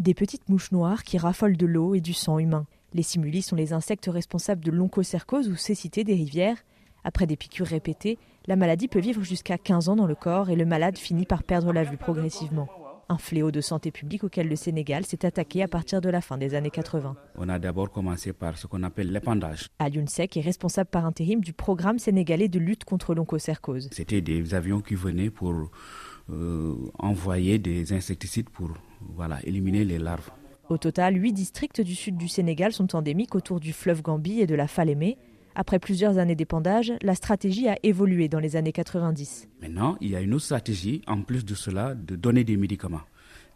Des petites mouches noires qui raffolent de l'eau et du sang humain. Les simulis sont les insectes responsables de l'onchocercose ou cécité des rivières. Après des piqûres répétées, la maladie peut vivre jusqu'à 15 ans dans le corps et le malade finit par perdre la vue progressivement. Un fléau de santé publique auquel le Sénégal s'est attaqué à partir de la fin des années 80. On a d'abord commencé par ce qu'on appelle l'épandage. Alioune Sek est responsable par intérim du programme sénégalais de lutte contre l'onchocercose. C'était des avions qui venaient pour euh, envoyer des insecticides pour voilà, éliminer les larves. Au total, huit districts du sud du Sénégal sont endémiques autour du fleuve Gambie et de la Falémé. Après plusieurs années d'épandage, la stratégie a évolué dans les années 90. Maintenant, il y a une autre stratégie, en plus de cela, de donner des médicaments.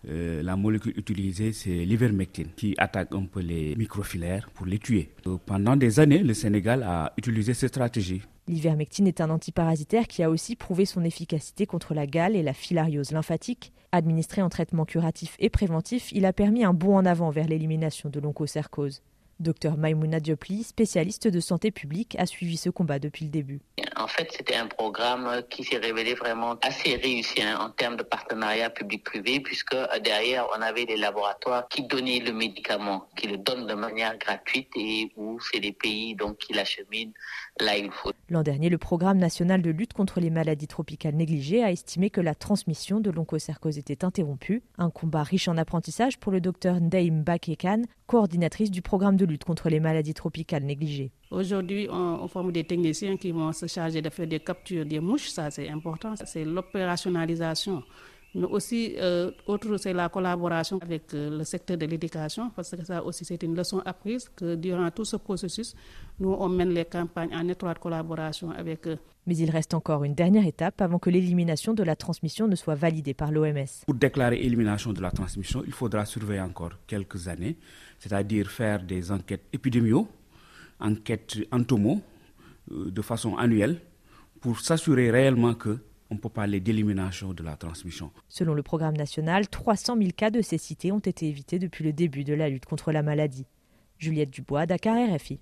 Euh, la molécule utilisée, c'est l'ivermectine, qui attaque un peu les microfilaires pour les tuer. Euh, pendant des années, le Sénégal a utilisé cette stratégie. L'ivermectine est un antiparasitaire qui a aussi prouvé son efficacité contre la gale et la filariose lymphatique. Administré en traitement curatif et préventif, il a permis un bond en avant vers l'élimination de l'onchocercose. Docteur Maïmouna Diopli, spécialiste de santé publique, a suivi ce combat depuis le début. En fait, c'était un programme qui s'est révélé vraiment assez réussi hein, en termes de partenariat public-privé, puisque euh, derrière, on avait des laboratoires qui donnaient le médicament, qui le donnent de manière gratuite et où c'est les pays donc, qui l'acheminent là il faut. L'an dernier, le programme national de lutte contre les maladies tropicales négligées a estimé que la transmission de l'onchocercose était interrompue. Un combat riche en apprentissage pour le docteur Ndaim Bakekan, coordinatrice du programme de lutte contre les maladies tropicales négligées. Aujourd'hui, on, forme des techniciens qui vont se charger de faire des captures des mouches, ça c'est important, c'est l'opérationnalisation. Mais aussi, euh, autre, c'est la collaboration avec euh, le secteur de l'éducation, parce que ça aussi, c'est une leçon apprise que durant tout ce processus, nous, on mène les campagnes en étroite collaboration avec eux. Mais il reste encore une dernière étape avant que l'élimination de la transmission ne soit validée par l'OMS. Pour déclarer élimination de la transmission, il faudra surveiller encore quelques années, c'est-à-dire faire des enquêtes épidémiaux, enquêtes entomo, euh, de façon annuelle, pour s'assurer réellement que on peut parler d'élimination de la transmission. Selon le programme national, 300 000 cas de cécité ont été évités depuis le début de la lutte contre la maladie. Juliette Dubois, Dakar RFI.